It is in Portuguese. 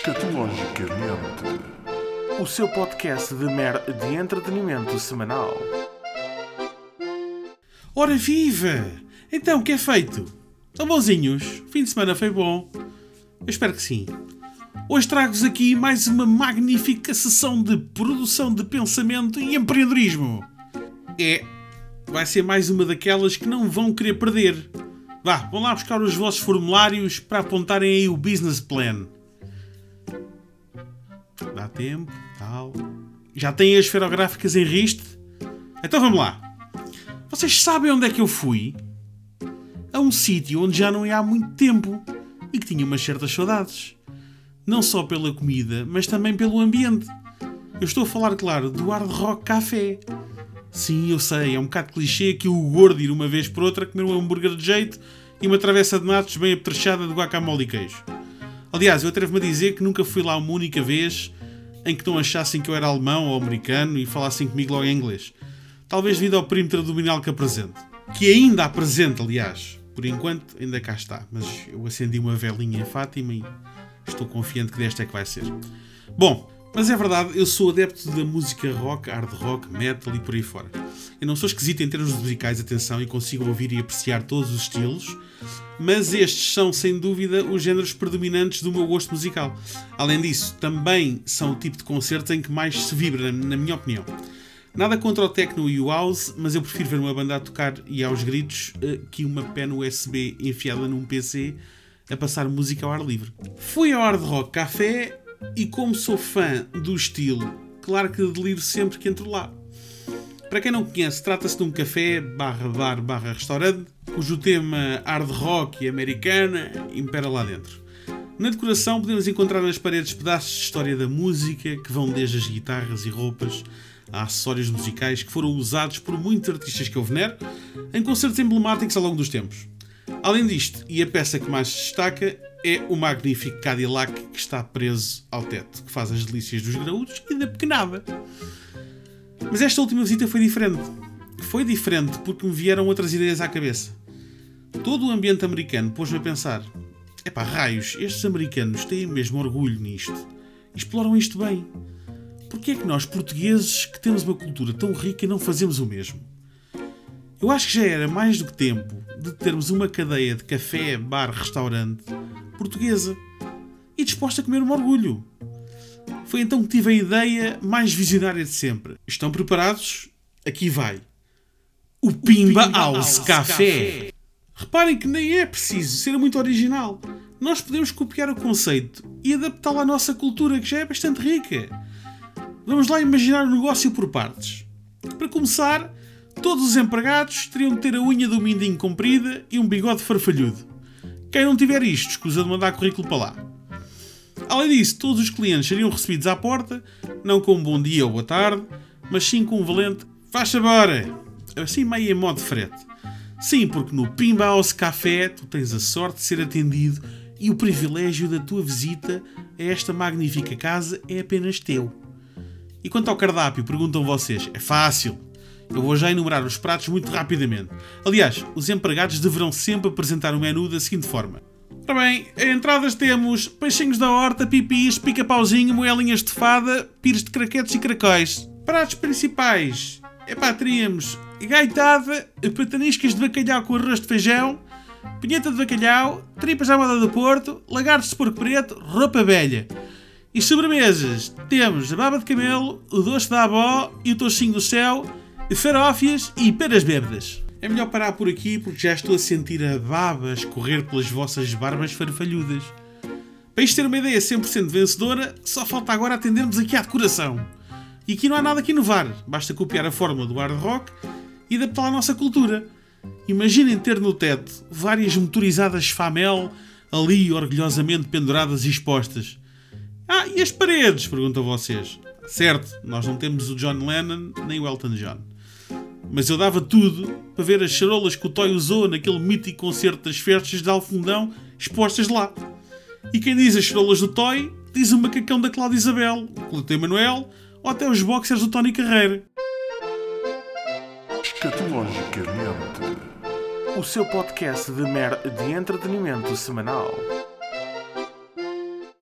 Escatologicamente, o seu podcast de, mer de entretenimento semanal. Ora viva! Então, o que é feito? Estão bonzinhos? Fim de semana foi bom? Eu espero que sim. Hoje trago-vos aqui mais uma magnífica sessão de produção de pensamento e empreendedorismo. É, vai ser mais uma daquelas que não vão querer perder. Vá, vão lá buscar os vossos formulários para apontarem aí o business plan dá tempo, tal. Já têm as esferográficas em riste? Então vamos lá. Vocês sabem onde é que eu fui? A um sítio onde já não ia há muito tempo e que tinha umas certas saudades. Não só pela comida, mas também pelo ambiente. Eu estou a falar, claro, do Hard Rock Café. Sim, eu sei, é um bocado clichê que o gordo ir uma vez por outra comer um hambúrguer de jeito e uma travessa de natos bem apetrechada de guacamole e queijo. Aliás, eu atrevo-me a dizer que nunca fui lá uma única vez em que não achassem que eu era alemão ou americano e falassem comigo logo em inglês. Talvez devido ao perímetro abdominal que apresento. Que ainda apresenta, aliás. Por enquanto, ainda cá está. Mas eu acendi uma velinha em Fátima e estou confiante que desta é que vai ser. Bom, mas é verdade, eu sou adepto da música rock, hard rock, metal e por aí fora. Eu não sou esquisito em termos musicais, atenção, e consigo ouvir e apreciar todos os estilos, mas estes são, sem dúvida, os géneros predominantes do meu gosto musical. Além disso, também são o tipo de concertos em que mais se vibra, na minha opinião. Nada contra o techno e o house, mas eu prefiro ver uma banda a tocar e aos gritos eh, que uma pen USB enfiada num PC a passar música ao ar livre. Fui ao Hard Rock Café e como sou fã do estilo, claro que deliro sempre que entro lá. Para quem não conhece, trata-se de um café barra bar barra restaurante, cujo tema hard rock e americana impera lá dentro. Na decoração podemos encontrar nas paredes pedaços de história da música que vão desde as guitarras e roupas a acessórios musicais que foram usados por muitos artistas que eu venero em concertos emblemáticos ao longo dos tempos. Além disto, e a peça que mais se destaca, é o magnífico Cadillac que está preso ao teto, que faz as delícias dos graúdos e da pequenada. Mas esta última visita foi diferente. Foi diferente porque me vieram outras ideias à cabeça. Todo o ambiente americano pôs-me a pensar: epá, raios, estes americanos têm mesmo orgulho nisto. Exploram isto bem. Porquê é que nós, portugueses, que temos uma cultura tão rica, não fazemos o mesmo? Eu acho que já era mais do que tempo de termos uma cadeia de café, bar, restaurante portuguesa e disposta a comer um orgulho. Foi então que tive a ideia mais visionária de sempre. Estão preparados? Aqui vai. O Pimba, Pimba House, House Café. Café. Reparem que nem é preciso ser muito original. Nós podemos copiar o conceito e adaptá-lo à nossa cultura, que já é bastante rica. Vamos lá imaginar o negócio por partes. Para começar, todos os empregados teriam de ter a unha do mindinho comprida e um bigode farfalhudo. Quem não tiver isto, escusa de mandar currículo para lá. Além disso, todos os clientes seriam recebidos à porta, não com um bom dia ou boa tarde, mas sim com um valente faz agora, assim meio em modo frete. Sim, porque no Pimba House Café tu tens a sorte de ser atendido e o privilégio da tua visita a esta magnífica casa é apenas teu. E quanto ao cardápio, perguntam vocês, é fácil. Eu vou já enumerar os pratos muito rapidamente. Aliás, os empregados deverão sempre apresentar o menu da seguinte forma. Ora bem, em entradas temos peixinhos da horta, pipis, pica-pauzinho, moelinhas de fada, pires de craquetes e caracóis. Pratos principais. Epá, teríamos gaitada, pataniscas de bacalhau com arroz de feijão, pinheta de bacalhau, tripas à moda do Porto, lagartos de porco preto, roupa velha. E sobremesas, temos a baba de camelo, o doce da avó e o tocinho do céu, farófias e peras bêbadas. É melhor parar por aqui porque já estou a sentir a baba escorrer pelas vossas barbas farfalhudas. Para isto ter uma ideia 100% vencedora, só falta agora atendermos aqui à decoração. E aqui não há nada que inovar, basta copiar a fórmula do hard rock e adaptá-la à nossa cultura. Imaginem ter no teto várias motorizadas Famel ali orgulhosamente penduradas e expostas. Ah, e as paredes? perguntam vocês. Certo, nós não temos o John Lennon nem o Elton John mas eu dava tudo para ver as charolas que o Toy usou naquele mítico concerto das festas de Alfundão expostas lá. E quem diz as charolas do Toy, diz o macacão da Cláudia Isabel, o Cloté Manuel ou até os boxers do Tony Carreira. Escatologicamente, o seu podcast de mer de entretenimento semanal.